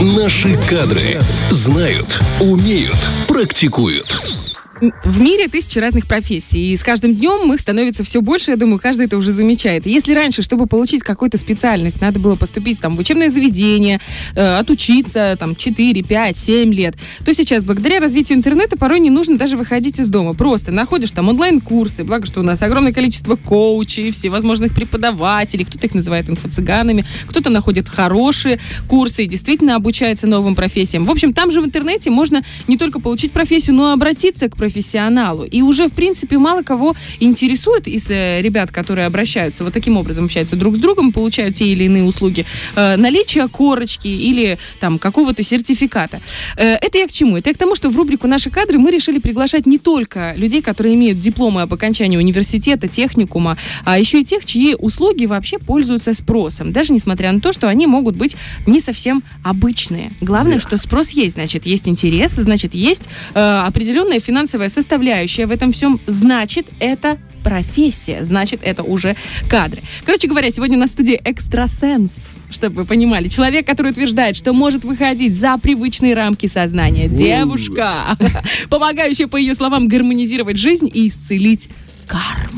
Наши кадры знают, умеют, практикуют. В мире тысячи разных профессий, и с каждым днем их становится все больше, я думаю, каждый это уже замечает. Если раньше, чтобы получить какую-то специальность, надо было поступить там, в учебное заведение, э, отучиться там 4, 5, 7 лет, то сейчас, благодаря развитию интернета, порой не нужно даже выходить из дома. Просто находишь там онлайн-курсы, благо, что у нас огромное количество коучей, всевозможных преподавателей, кто-то их называет инфо-цыганами, кто-то находит хорошие курсы и действительно обучается новым профессиям. В общем, там же в интернете можно не только получить профессию, но и обратиться к профессионалу профессионалу. И уже, в принципе, мало кого интересует из э, ребят, которые обращаются, вот таким образом общаются друг с другом, получают те или иные услуги, э, наличие корочки или там какого-то сертификата. Э, это я к чему? Это я к тому, что в рубрику «Наши кадры» мы решили приглашать не только людей, которые имеют дипломы об окончании университета, техникума, а еще и тех, чьи услуги вообще пользуются спросом, даже несмотря на то, что они могут быть не совсем обычные. Главное, что спрос есть, значит, есть интерес, значит, есть э, определенная финансовая финансовая составляющая в этом всем, значит, это профессия, значит, это уже кадры. Короче говоря, сегодня у нас в студии экстрасенс, чтобы вы понимали. Человек, который утверждает, что может выходить за привычные рамки сознания. Девушка, помогающая, по ее словам, гармонизировать жизнь и исцелить карму.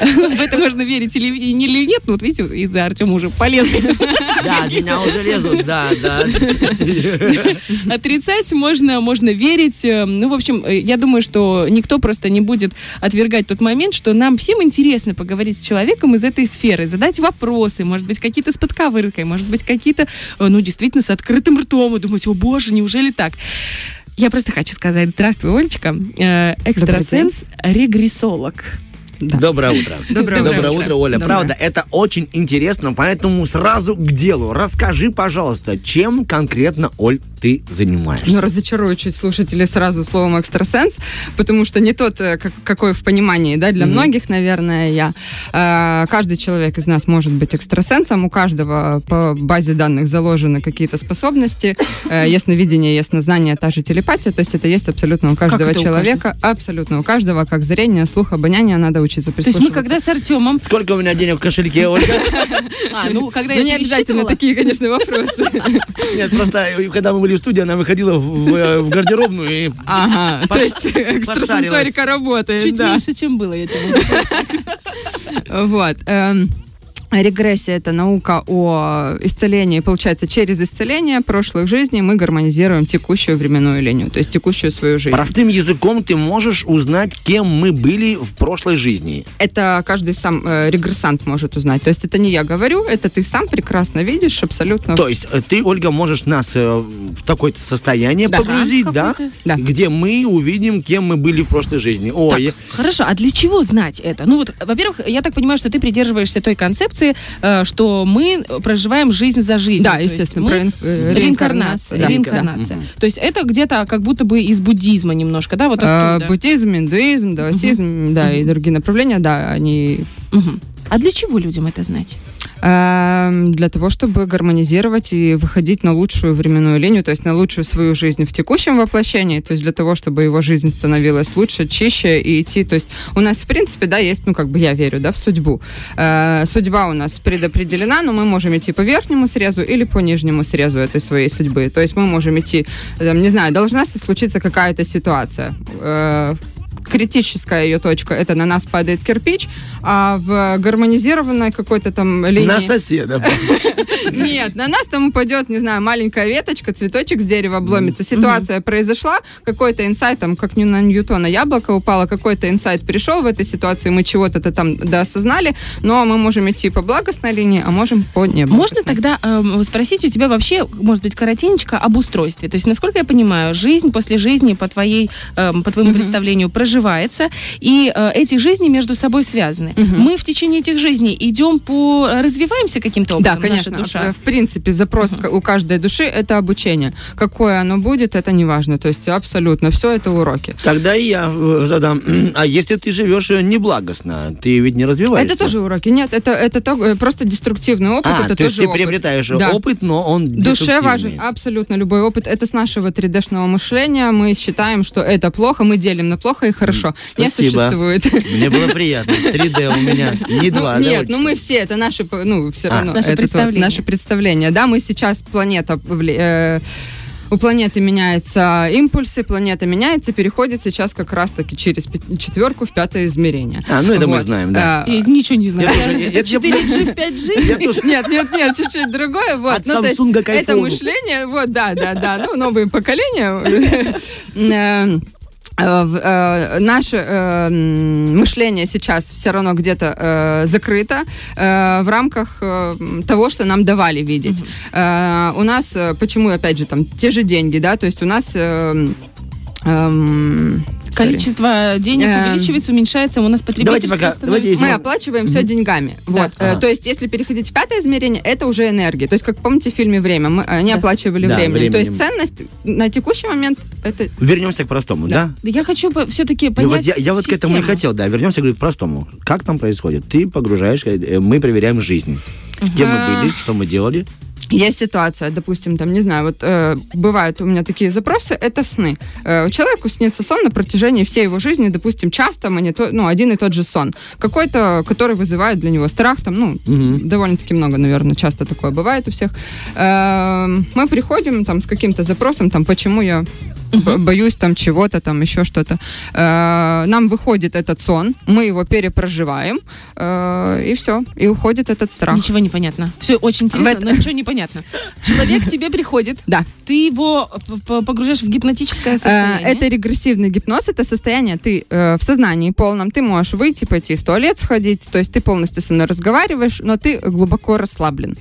В это можно верить или, или нет. Ну, вот видите, из-за Артема уже полезли. Да, меня уже лезут, да, да. Отрицать можно, можно верить. Ну, в общем, я думаю, что никто просто не будет отвергать тот момент, что нам всем интересно поговорить с человеком из этой сферы, задать вопросы, может быть, какие-то с подковыркой, может быть, какие-то, ну, действительно, с открытым ртом, и думать, о боже, неужели так? Я просто хочу сказать, здравствуй, Олечка, э, экстрасенс-регрессолог. Да. Доброе утро. Доброе, Доброе утро. утро, Оля. Доброе. Правда, это очень интересно, поэтому сразу к делу. Расскажи, пожалуйста, чем конкретно, Оль, ты занимаешься? Ну, разочарую чуть слушателей сразу словом экстрасенс, потому что не тот, э, как, какой в понимании, да, для mm-hmm. многих, наверное, я. Э, каждый человек из нас может быть экстрасенсом, у каждого по базе данных заложены какие-то способности, э, ясновидение, яснознание, та же телепатия, то есть это есть абсолютно у каждого человека, у абсолютно у каждого, как зрение, слух, обоняние, надо учиться То есть мы когда с Артемом... Сколько у меня денег в кошельке, Ольга? А, ну, когда я не обязательно такие, конечно, вопросы. Нет, просто э, когда мы были в студии, она выходила в, в- в гардеробную и... Ага, то есть экстрасенсорика работает, Чуть да. меньше, чем было, я тебе. Вот. Регрессия – это наука о исцелении. Получается, через исцеление прошлых жизней мы гармонизируем текущую временную линию, то есть текущую свою жизнь. Простым языком ты можешь узнать, кем мы были в прошлой жизни. Это каждый сам э, регрессант может узнать. То есть это не я говорю, это ты сам прекрасно видишь, абсолютно. То есть э, ты, Ольга, можешь нас э, в такое-то состояние Да. погрузить, да? Да. Где мы увидим, кем мы были в прошлой жизни. Ой, Хорошо, а для чего знать это? Ну вот, во-первых, я так понимаю, что ты придерживаешься той концепции, э, что мы проживаем жизнь за жизнь. Да, естественно, мы- ин- э, Реинкарнация. да. Реинкарнация. То есть это где-то как будто бы из буддизма немножко, да, вот Э, оттуда. Буддизм, индуизм, даосизм, да, и другие направления, да, они Мгм. А для чего людям это знать? Эм, для того, чтобы гармонизировать и выходить на лучшую временную линию, то есть на лучшую свою жизнь в текущем воплощении, то есть для того, чтобы его жизнь становилась лучше, чище и идти. То есть у нас, в принципе, да, есть, ну, как бы я верю, да, в судьбу. Э, судьба у нас предопределена, но мы можем идти по верхнему срезу или по нижнему срезу этой своей судьбы. То есть мы можем идти, там, не знаю, должна случиться какая-то ситуация. Критическая ее точка это на нас падает кирпич, а в гармонизированной какой-то там линии... на соседа. Нет, на нас там упадет, не знаю, маленькая веточка, цветочек с дерева обломится. Ситуация произошла, какой-то инсайт, там, как не на Ньютона яблоко упало, какой-то инсайт пришел в этой ситуации, мы чего-то -то там доосознали, но мы можем идти по благостной линии, а можем по неблагостной. Можно тогда эм, спросить у тебя вообще, может быть, коротенько об устройстве? То есть, насколько я понимаю, жизнь после жизни по твоей, эм, по твоему представлению проживается, и э, эти жизни между собой связаны. Мы в течение этих жизней идем по, развиваемся каким-то Да, образом, конечно. наша душа. В принципе, запрос к- у каждой души это обучение. Какое оно будет, это не важно. То есть абсолютно все это уроки. Тогда и я э, задам. А если ты живешь э, неблагостно, ты ведь не развиваешься? Это тоже уроки. Нет, это, это то- э, просто деструктивный опыт. А, это то есть тоже ты опыт. приобретаешь Да. опыт, но он Душе важен абсолютно любой опыт. Это с нашего 3D-шного мышления. Мы считаем, что это плохо, мы делим на плохо и хорошо. Хорошо. Не Спасибо. существует. Мне было приятно. 3D у меня, не Ну, 2, нет, ну мы все, это наши, ну, все А. равно. Наше представление. наше представление. Да, мы сейчас планета, э, у планеты меняются импульсы, планета меняется, переходит сейчас как раз-таки через четверку в пятое измерение. А, ну это мы Вот. знаем, да. А, И ничего не тоже- я- я- 4G в 5G? Я тоже Нет, нет, нет, чуть-чуть другое. Вот. От Ну, Samsung к Это мышление, вот, да, да, да, ну, новые поколения. Э, э, Наше э, мышление сейчас все равно где-то э, закрыто э, в рамках э, того, что нам давали видеть. Э, У нас, почему, опять же, там, те же деньги, да, то есть у нас... э, эм. Количество денег Эм. увеличивается, уменьшается, у нас Давайте потребительское пока, давайте становится. если Мы оплачиваем все деньгами. Вот. Э, То есть, если переходить в пятое измерение, это уже энергия. То есть, как помните в фильме Время, мы э, не оплачивали временем. То есть, ценность на текущий момент это Вернемся к простому, да? Да Я хочу все-таки Ну, понять я, вот к этому и хотел, да. Вернемся говорю, к простому. Как там происходит? Ты погружаешь, э, мы проверяем жизнь. Где мы А. были, что мы делали. Есть ситуация, допустим, там, не знаю, вот э, бывают у меня такие запросы, это сны. Э, человеку снится сон на протяжении всей его жизни, допустим, часто монито- ну, один и тот же сон. Какой-то, который вызывает для него страх, там, ну, Мгм. довольно-таки много, наверное, часто такое бывает у всех. Э, мы приходим там с каким-то запросом, там, почему я б- боюсь там чего-то, там еще что-то. Э, нам выходит этот сон, мы его перепроживаем, э, и все, и уходит этот страх. Ничего не понятно. Все очень интересно, В но ничего не понятно. Человек к тебе приходит, Да. ты его погружаешь в гипнотическое Э, состояние. Это регрессивный гипноз, это состояние, ты э, в сознании полном, ты можешь выйти, пойти в туалет сходить, то есть ты полностью со мной разговариваешь, но ты глубоко расслаблен.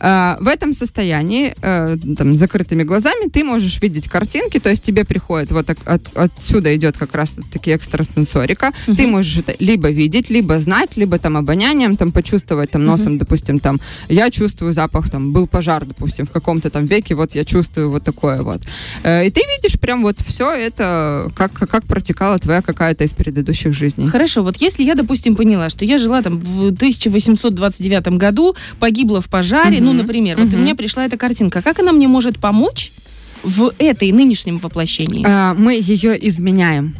Э, в этом состоянии, э, там, закрытыми глазами, ты можешь видеть картинки, то есть тебе приходит, вот от- отсюда идет как раз таки экстрасенсорика, ты можешь это либо видеть, либо знать, либо там обонянием, там почувствовать, там носом, допустим, там, я чувствую запах, там, был пожар, допустим, в каком-то там веке, вот я чувствую вот такое вот. Э, И ты видишь прям вот все это, как, как протекала твоя какая-то из предыдущих жизней. Хорошо, вот если я, допустим, поняла, что я жила там в 1829 году, погибла в пожаре, ну, Мгм. например, вот у меня пришла эта картинка, как она мне может помочь в этой нынешнем воплощении? А, Мы ее изменяем.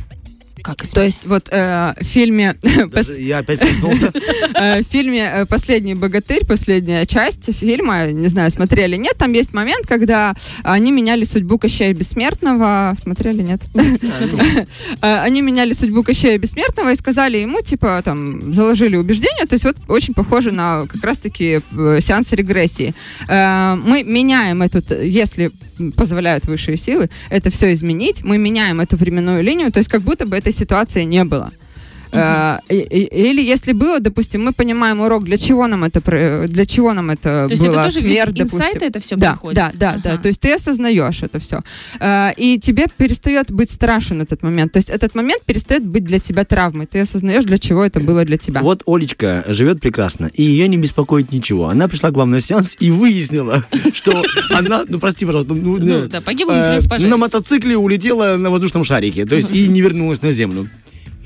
Как это? То есть вот э, в фильме пос- Я опять э, в фильме э, «Последний богатырь», последняя часть фильма, не знаю, смотрели, нет, там есть момент, когда они меняли судьбу Кощея Бессмертного. Смотрели, нет? Они меняли судьбу Кощея Бессмертного и сказали ему, типа, там, заложили убеждения, то есть вот очень похоже на как раз-таки сеанс регрессии. Мы меняем эту, т- если позволяют высшие силы, это все изменить, мы меняем эту временную линию, то есть как будто бы этой ситуации не было. Э, Или если было, допустим, мы понимаем урок, для чего нам это, для чего нам это То есть было, это тоже смерть, допустим. это все Да, приходит? да, да, да. То есть ты осознаешь это все. И тебе перестает быть страшен этот момент. То есть этот момент перестает быть для тебя травмой. Ты осознаешь, для чего это было для тебя. Вот Олечка живет прекрасно, и ее не беспокоит ничего. Она пришла к вам на сеанс и выяснила, что она, ну прости, пожалуйста, ну, Ну, ну, да, погибла, э, на мотоцикле улетела на воздушном шарике, то есть и не вернулась на землю.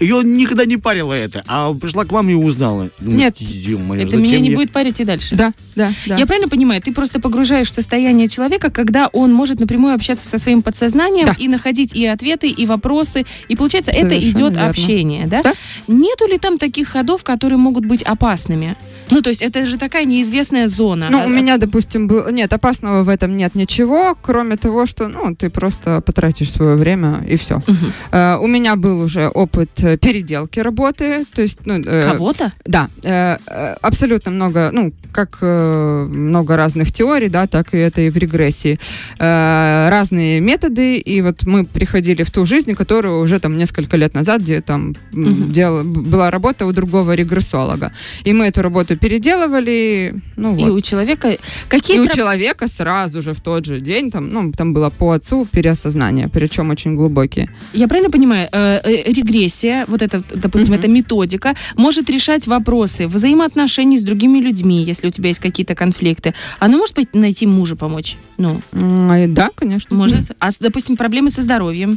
Ее никогда не парило это, а пришла к вам и узнала. Нет. ё-моё, Это меня не мне- будет парить и дальше. Да, да, да. Я правильно понимаю, ты просто погружаешь в состояние человека, когда он может напрямую общаться со своим подсознанием Да. и находить и ответы, и вопросы. И получается, это Совершенно идет верно. общение, да? Да. Нету ли там таких ходов, которые могут быть опасными? Ну, то есть это же такая неизвестная зона. Ну, А- у меня, допустим, был... Нет, опасного в этом нет ничего, кроме того, что, ну, ты просто потратишь свое время, и все. Мгм. у меня был уже опыт э, переделки работы, то есть, ну... э, Кого-то? Да, э, э, абсолютно много, ну, как э, много разных теорий, да, так и это и в регрессии. Э, разные методы, и вот мы приходили в ту жизнь, которую уже там несколько лет назад, где там Мгм. дел- была работа у другого регрессолога. И мы эту работу переделывали, ну И вот. у человека... Какие И у человека сразу же в тот же день, там, ну, там было по отцу переосознание, причем очень глубокие. Я правильно понимаю, э, э, регрессия, вот это, допустим, Мгм. эта методика, может решать вопросы взаимоотношений с другими людьми, если у тебя есть какие-то конфликты. Она может быть найти мужа помочь? Ну, и Да, конечно. может. А, с- допустим, проблемы со здоровьем.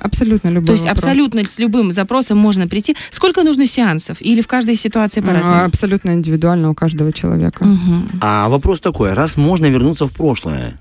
Абсолютно любой То есть вопрос. абсолютно с любым запросом можно прийти. Сколько нужно сеансов? Или в каждой ситуации А, по-разному? Абсолютно индивидуально у каждого человека. Мгм. А вопрос такой, раз можно вернуться в прошлое,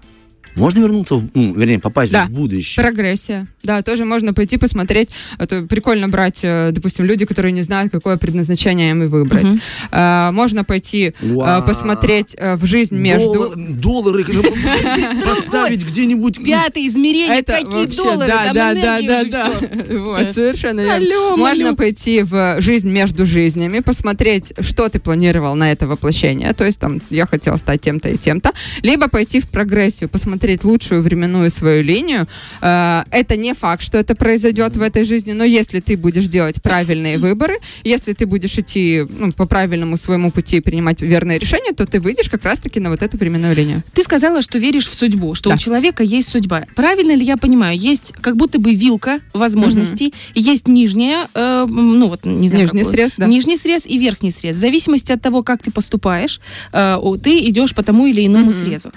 можно вернуться, в, ну, вернее, попасть Да. в будущее? Прогрессия. да, тоже можно пойти посмотреть. Это прикольно брать, э, допустим, люди, которые не знают, какое предназначение им выбрать. Мгм. Э, Можно пойти э, Вау. посмотреть э, в жизнь между... Доллар- Доллары поставить где-нибудь. Пятое измерение, какие доллары, да, там да, да, энергия. Вот, Да. совершенно верно. Можно пойти в жизнь между жизнями, посмотреть, что ты планировал на это воплощение. То есть там я хотела стать тем-то и тем-то. Либо пойти в прогрессию, посмотреть лучшую временную свою линию. Э, Это не факт, что это произойдет в этой жизни, но если ты будешь делать правильные выборы, если ты будешь идти ну, по правильному своему пути и принимать верные решения, то ты выйдешь как раз-таки на вот эту временную линию. Ты сказала, что веришь в судьбу, что Да. у человека есть судьба. Правильно ли я понимаю? Есть как будто бы вилка возможностей, и есть нижняя, э, ну вот, не знаю, Нижний какой- срез, да. Нижний срез и верхний срез. В зависимости от того, как ты поступаешь, э, ты идешь по тому или иному Мгм. срезу.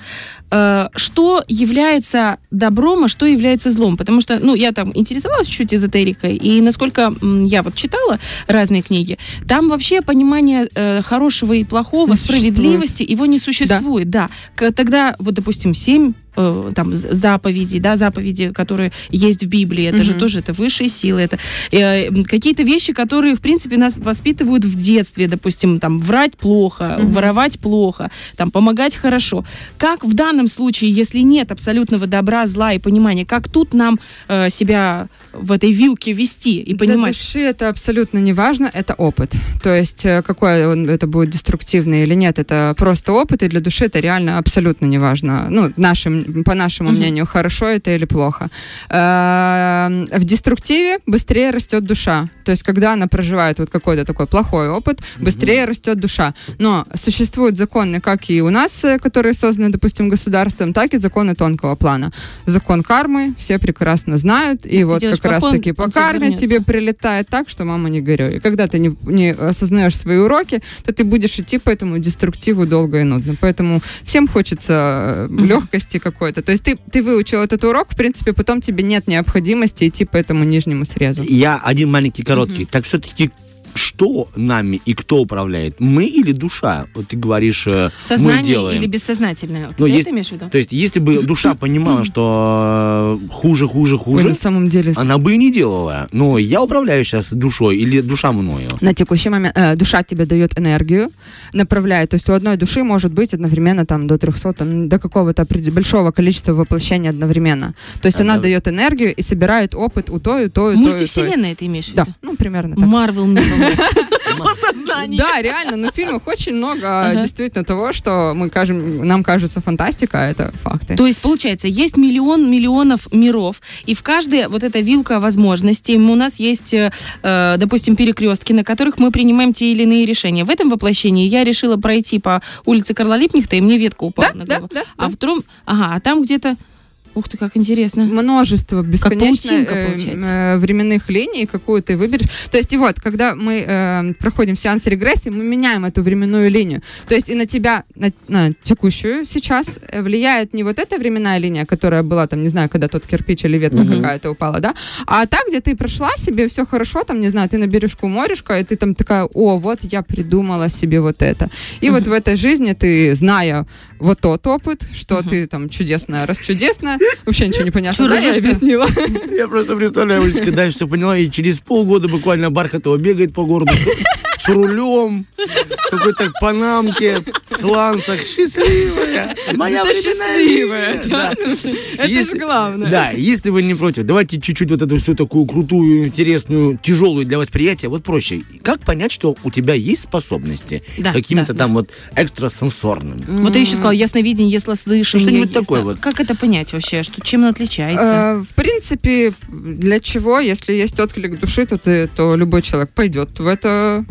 Э, что является добром, а что является злом? Потому что, ну, я там интересовалась чуть эзотерикой, и насколько я вот читала разные книги, там вообще понимание э, хорошего и плохого, Не существует. справедливости, его не существует, да. К- Тогда, вот, допустим, семь э, там з- заповедей, да, заповеди, которые есть в Библии, это же Мгм. тоже это высшие силы, это э, какие-то вещи, которые, в принципе, нас воспитывают в детстве, допустим, там врать плохо, Мгм. воровать плохо, там помогать хорошо. Как в данном случае, если нет абсолютного добра, зла и понимания, как тут нам э, себя в этой вилке вести и понимать? Для души это абсолютно не важно, это опыт. То есть э, какой он это будет деструктивный или нет, это просто опыт, и для души это реально абсолютно не важно. Ну, нашим, по нашему Мгм. мнению, хорошо это или плохо. Э, В деструктиве быстрее растет душа. То есть когда она проживает вот какой-то такой плохой опыт, быстрее растет душа. Но существуют законы, как и у нас, э, которые созданы, допустим, государством, так и законы тонкого плана. Закон кармы все прекрасно знают, и вот делаешь как раз плохое, таки по он тебе карме вернется. тебе прилетает так, что мама не горюй. И когда ты не, не осознаешь свои уроки, то ты будешь идти по этому деструктиву долго и нудно. Поэтому всем хочется Мгм. легкости какой-то. То есть ты, ты выучил этот урок, в принципе, потом тебе нет необходимости идти по этому нижнему срезу. Я один маленький короткий. Так все-таки что нами и кто управляет? Мы или душа? Вот ты говоришь, э, мы Сознание делаем. или бессознательное? Ну, Ты есть- это имеешь в виду? То есть, если бы душа понимала, что э, хуже, хуже, Ой, хуже, на самом деле она бы и не делала. Но я управляю сейчас душой или душа мною. на текущий момент э, душа тебе дает энергию, направляет. То есть у одной души может быть одновременно там до 300, там, до какого-то большого количества воплощений одновременно. То есть А, она да. дает энергию и собирает опыт у той, у той, у той. Мультивселенная ты имеешь в Да, виду? ну примерно так. Марвел Да, реально, на фильмах очень много Ага. действительно того, что мы кажем, нам кажется фантастика, а это факты. То есть, получается, есть миллион миллионов миров, и в каждой вот эта вилка возможностей у нас есть, э, э, допустим, перекрестки, на которых мы принимаем те или иные решения. В этом воплощении я решила пройти по улице Карла Липнихта, и мне ветка упала Да, на да, голову. да, А да. в втором, ага, а там где-то, ух ты, как интересно. множество бесконечно паутинка, э, э, временных линий, какую ты выберешь. То есть и вот, когда мы э, проходим сеанс регрессии, мы меняем эту временную линию. То есть и на тебя, на, на текущую сейчас э, влияет не вот эта временная линия, которая была там, не знаю, когда тот кирпич или ветка Мгм. какая-то упала, да, а та, где ты прошла себе, все хорошо, там, не знаю, ты на бережку морюшка, и ты там такая, о, вот я придумала себе вот это. И вот в этой жизни ты, зная вот тот опыт, что ты там чудесная, расчудесная, вообще ничего не понятно, да, я объяснила. Я просто представляю, Олечка, дальше все поняла, и через полгода буквально Бархатова бегает по городу с, рулем, какой-то панамке, сланцах, счастливая. Моя Это счастливая. Да. Это же Если- главное. Да, если вы не против, давайте чуть-чуть вот эту всю такую крутую, интересную, тяжелую для восприятия, вот проще. Как понять, что у тебя есть способности Да, каким-то да, там вот экстрасенсорным? Вот ты еще сказал, ясновидение, яслослышание. Что-нибудь ясно- такое вот. Как это понять вообще? Что, чем оно отличается? Э, В принципе, для чего, если есть отклик души, то, ты, то любой человек пойдет в это.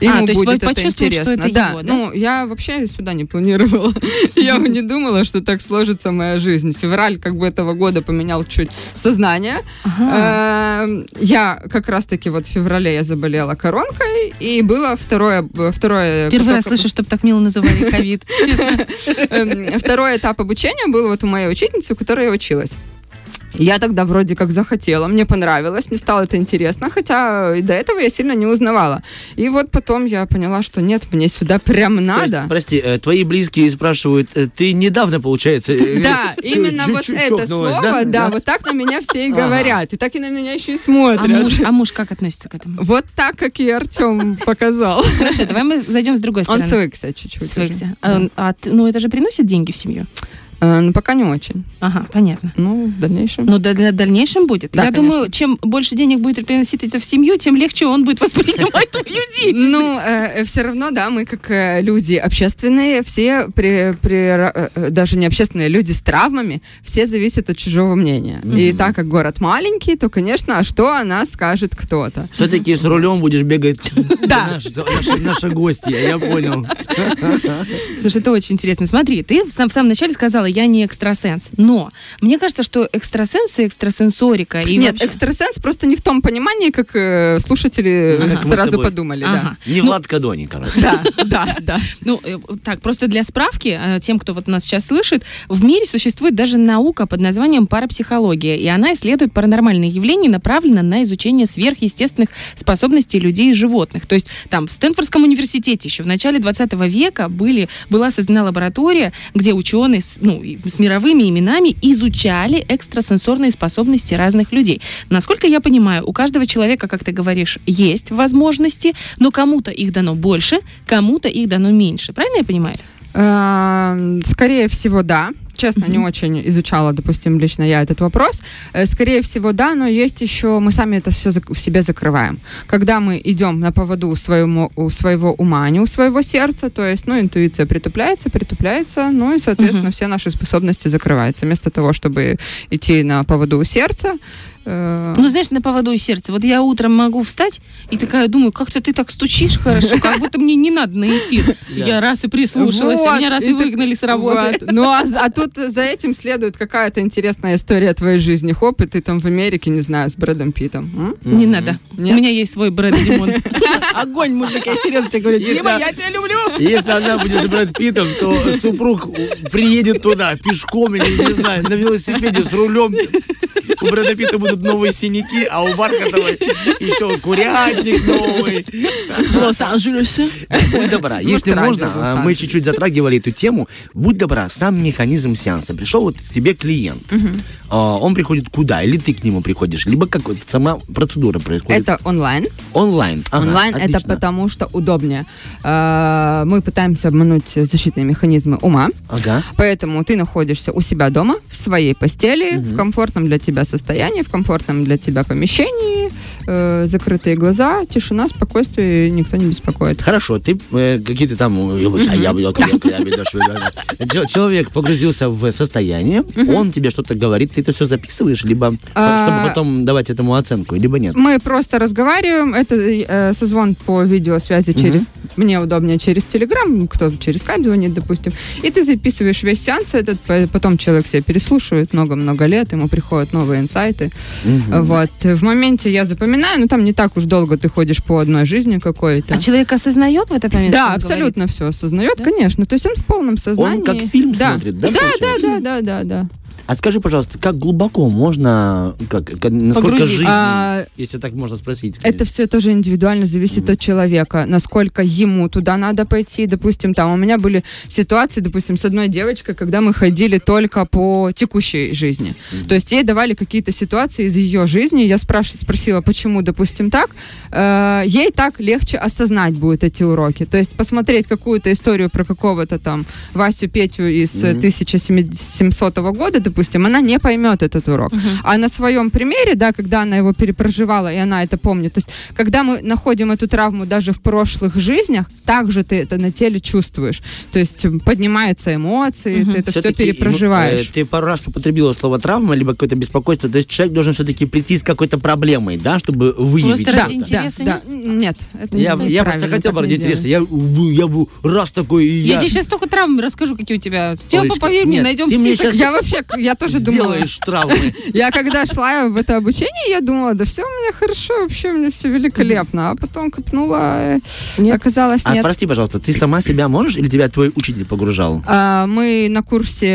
Ему А, то есть будет это почувствуете, что интересно. это да. его, да? Ну, я вообще сюда не планировала. Я не думала, что так сложится моя жизнь. Февраль как бы этого года поменял чуть сознание. Ага. Эм, Я как раз-таки вот в феврале я заболела коронкой, и было второе... второе Первый раз слышу, чтобы так мило называли ковид. Честно. Эм, Второй этап обучения был вот у моей учительницы, у которой я училась. Я тогда вроде как захотела, мне понравилось, мне стало это интересно, хотя и до этого я сильно не узнавала. И вот потом я поняла, что нет, мне сюда прям То есть, надо. прости, э, твои близкие спрашивают, э, ты недавно, получается... э, Да, именно вот это слово, да, вот так на меня все и говорят, и так и на меня еще и смотрят. А муж, а как относится к этому? Вот так, как и Артем показал. Хорошо, давай мы зайдем с другой Он стороны. свыкся чуть-чуть. Свыкся. А, а ну, это же приносит деньги в семью? Э, Ну, пока не очень. Ага, понятно. Ну, в дальнейшем. Но да- для дальнейшем будет. Да, Я конечно. думаю, чем больше денег будет приносить это в семью, тем легче он будет воспринимать твою деятельность. Ну, все равно, да, мы как э, люди общественные, все при, при, э, э, даже не общественные, люди с травмами, все зависят от чужого мнения. И так как город маленький, то, конечно, а что о нас скажет кто-то? Все-таки с рулем будешь бегать. Да. Наши, гости, я понял. Слушай, это очень интересно. Смотри, ты в самом начале сказала, я не экстрасенс. Но мне кажется, что экстрасенсы, экстрасенсорика и Нет, вообще- экстрасенс просто не в том понимании, как э, слушатели Ага. Сразу тобой. подумали, да. Ага. Не Ну, Влад Кадони, короче. Да, да, да. Ну, э, так, просто для справки, э, тем, кто вот нас сейчас слышит, в мире существует даже наука под названием парапсихология, и она исследует паранормальные явления, направлена на изучение сверхъестественных способностей людей и животных. То есть там в Стэнфордском университете еще в начале 20 века были, была создана лаборатория, где ученые с, с мировыми именами изучали экстрасенсорные способности разных людей. Насколько я понимаю, у каждого человека, как ты говоришь, есть возможности, но кому-то их дано больше, кому-то их дано меньше. Правильно я понимаю? Эм, Скорее всего, да. Честно, не очень изучала, допустим, лично я этот вопрос. Э, Скорее всего, да, но есть еще, мы сами это все в себе закрываем. Когда мы идем на поводу своему, у своего ума, а не у своего сердца, то есть, ну, интуиция притупляется, притупляется, ну и, соответственно, Мгм. все наши способности закрываются. Вместо того, чтобы идти на поводу у сердца, Ну, знаешь, на поводу у сердца. Вот я утром могу встать и такая думаю, как-то ты так стучишь хорошо, как будто мне не надо на эфир. Я раз и прислушалась, а Вот, меня раз и выгнали с работы. Вот. Ну, а, а тут за этим следует какая-то интересная история твоей жизни. Хоп, и ты там в Америке, не знаю, с Брэдом Питом. М? Не надо. Нет? У меня есть свой Брэд Димон. Огонь, мужик, я серьезно тебе говорю. Если- Дима, я тебя люблю. Если она будет с Брэд Питтом, то супруг приедет туда пешком или, не знаю, на велосипеде с рулем. У Брэда Питта будут новые синяки, а у Бархатовой еще курятник новый. В Лос-Анджелесе. Будь добра, Может, если можно, а, мы чуть-чуть затрагивали эту тему. Будь добра, сам механизм сеанса. Пришел вот тебе клиент. А, Он приходит куда? Или ты к нему приходишь? Либо как сама процедура происходит? Это онлайн. онлайн. Ага, онлайн это отлично. потому что удобнее. Э, Мы пытаемся обмануть защитные механизмы ума. Ага. Поэтому ты находишься у себя дома, в своей постели, в комфортном для тебя состоянии, в комфортном для тебя помещении, э, закрытые глаза, тишина, спокойствие, никто не беспокоит. Хорошо, ты э, какие-то там... Человек погрузился в состояние, он тебе что-то говорит, ты это все записываешь, либо А, чтобы потом давать этому оценку, либо нет. Мы просто разговариваем. Это э, созвон по видеосвязи через... Мне удобнее через Телеграм, кто через скайп звонит, допустим. И ты записываешь весь сеанс этот, по- потом человек себя переслушивает много-много лет, ему приходят новые инсайты. Вот. В моменте я запоминаю, но там не так уж долго ты ходишь по одной жизни какой-то. А человек осознает в этот момент? Да, абсолютно все осознает, Да? конечно. То есть он в полном сознании. Он как фильм да. смотрит, да? Да, да, да, да, да, да. А скажи, пожалуйста, как глубоко можно, как, насколько Погрузить. жизнь, А, если так можно спросить? Это все тоже индивидуально зависит Мгм. от человека, насколько ему туда надо пойти. Допустим, там у меня были ситуации, допустим, с одной девочкой, когда мы ходили только по текущей жизни. То есть ей давали какие-то ситуации из ее жизни. Я спраш- спросила, почему, допустим, так. Э, ей так легче осознать будет эти уроки. То есть посмотреть какую-то историю про какого-то там Васю Петю из э, Мгм. 1700 года, допустим, она не поймет этот урок. А на своем примере, да, когда она его перепроживала, и она это помнит, то есть когда мы находим эту травму даже в прошлых жизнях, также ты это на теле чувствуешь. То есть м, поднимаются эмоции, Мгм. ты это все перепроживаешь. ему, э, ты пару раз употребила слово травма, либо какое-то беспокойство. То есть человек должен все-таки прийти с какой-то проблемой, да, чтобы выявить. Просто ради что-то. интереса да, да. Нет, это Я, не я просто хотел бы ради интереса. Я, бы- я бы раз такой, и Я я... тебе сейчас только травм расскажу, какие у тебя. Тебя, Олечка, поверь мне, найдем ты мне список. щас- Я вообще, я тоже думала. сделаешь травмы. Я когда шла в это обучение, я думала, да все у меня хорошо, вообще у меня все великолепно. А потом копнула, э, Нет? оказалось А нет. прости, пожалуйста, ты сама себя можешь или тебя твой учитель погружал? А, мы на курсе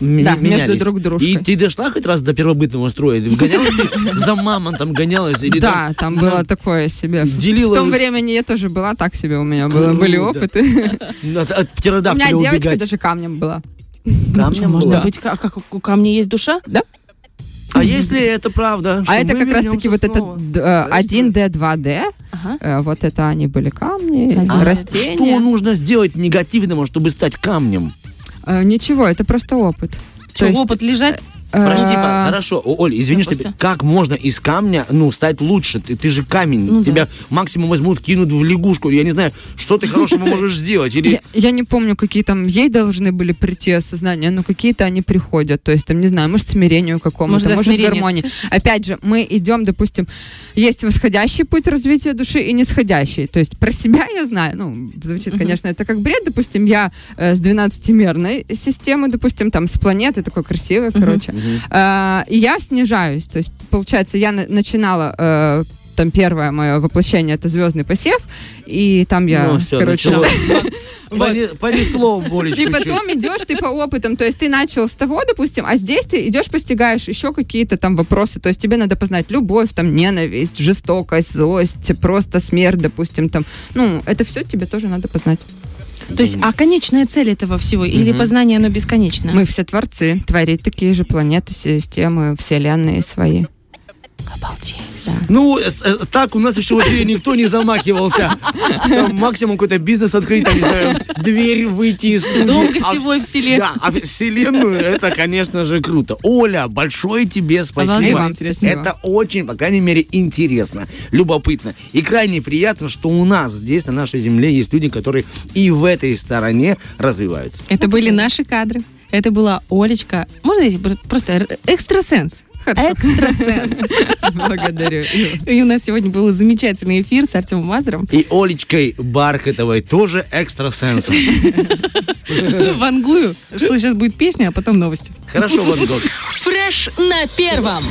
М- Да, между друг дружкой. И ты дошла хоть раз до первобытного строя? Гонялась ты за мамонтом, гонялась? Или Да, там было такое себе. В- Делила В том времени я тоже была так себе, у меня было, были опыты. от, от У меня девочка даже камнем была. Камнем Можно была? быть, как, как у камня есть душа? Да? А если это правда? А это как раз-таки вот этот снова? д- э, Подожди. 1D, 2D. Ага. э, Вот это они были камни. А растения. Что нужно сделать негативного, чтобы стать камнем? Э, Ничего, это просто опыт. Что, То есть, опыт лежать? Прости, па- хорошо, Оль, извини, что как можно из камня, ну, стать лучше? Ты, ты же камень, Ну да. тебя максимум возьмут, кинут в лягушку. Я не знаю, что ты хорошего можешь сделать. Или Я, я не помню, какие там ей должны были прийти осознания, но какие-то они приходят. То есть, там, не знаю, может, смирению какому-то, Может, может, да, смирение. гармонии. Опять же, мы идем, допустим, есть восходящий путь развития души и нисходящий. То есть, про себя я знаю, ну, звучит, конечно, это как бред, допустим, я э, с 12-мерной системы, допустим, там, с планеты, такой красивой, короче, Э, и я снижаюсь. То есть, получается, я на- начинала э, там первое мое воплощение это звездный посев, и там я, Ну, всё, короче. Вот. Поне- понесло болечку и чуть. потом идешь ты по опытам, то есть ты начал с того, допустим, а здесь ты идешь, постигаешь еще какие-то там вопросы, то есть тебе надо познать любовь, там, ненависть, жестокость, злость, просто смерть, допустим, там, ну, это все тебе тоже надо познать. То есть, а конечная цель этого всего? Или Мгм. познание, оно бесконечно? Мы все творцы, творить такие же планеты, системы, вселенные свои. Обалдеть. Ну, э, э, так у нас еще в эфире никто не замахивался. Там максимум какой-то бизнес открыть, там, не знаю, дверь выйти из студии. Дом А гостевой в селе. Да, а вселенную это, конечно же, круто. Оля, большое тебе спасибо. вам. Это очень, по крайней мере, интересно, любопытно. И крайне приятно, что у нас здесь, на нашей земле, есть люди, которые и в этой стороне развиваются. Это были наши кадры. Это была Олечка. Можно я просто экстрасенс? Экстрасенс. Благодарю. И у нас сегодня был замечательный эфир с Артемом Мазером. И Олечкой Бархатовой тоже экстрасенсом. Вангую, что сейчас будет песня, а потом новости. Хорошо, Ван Гог. Фреш на первом.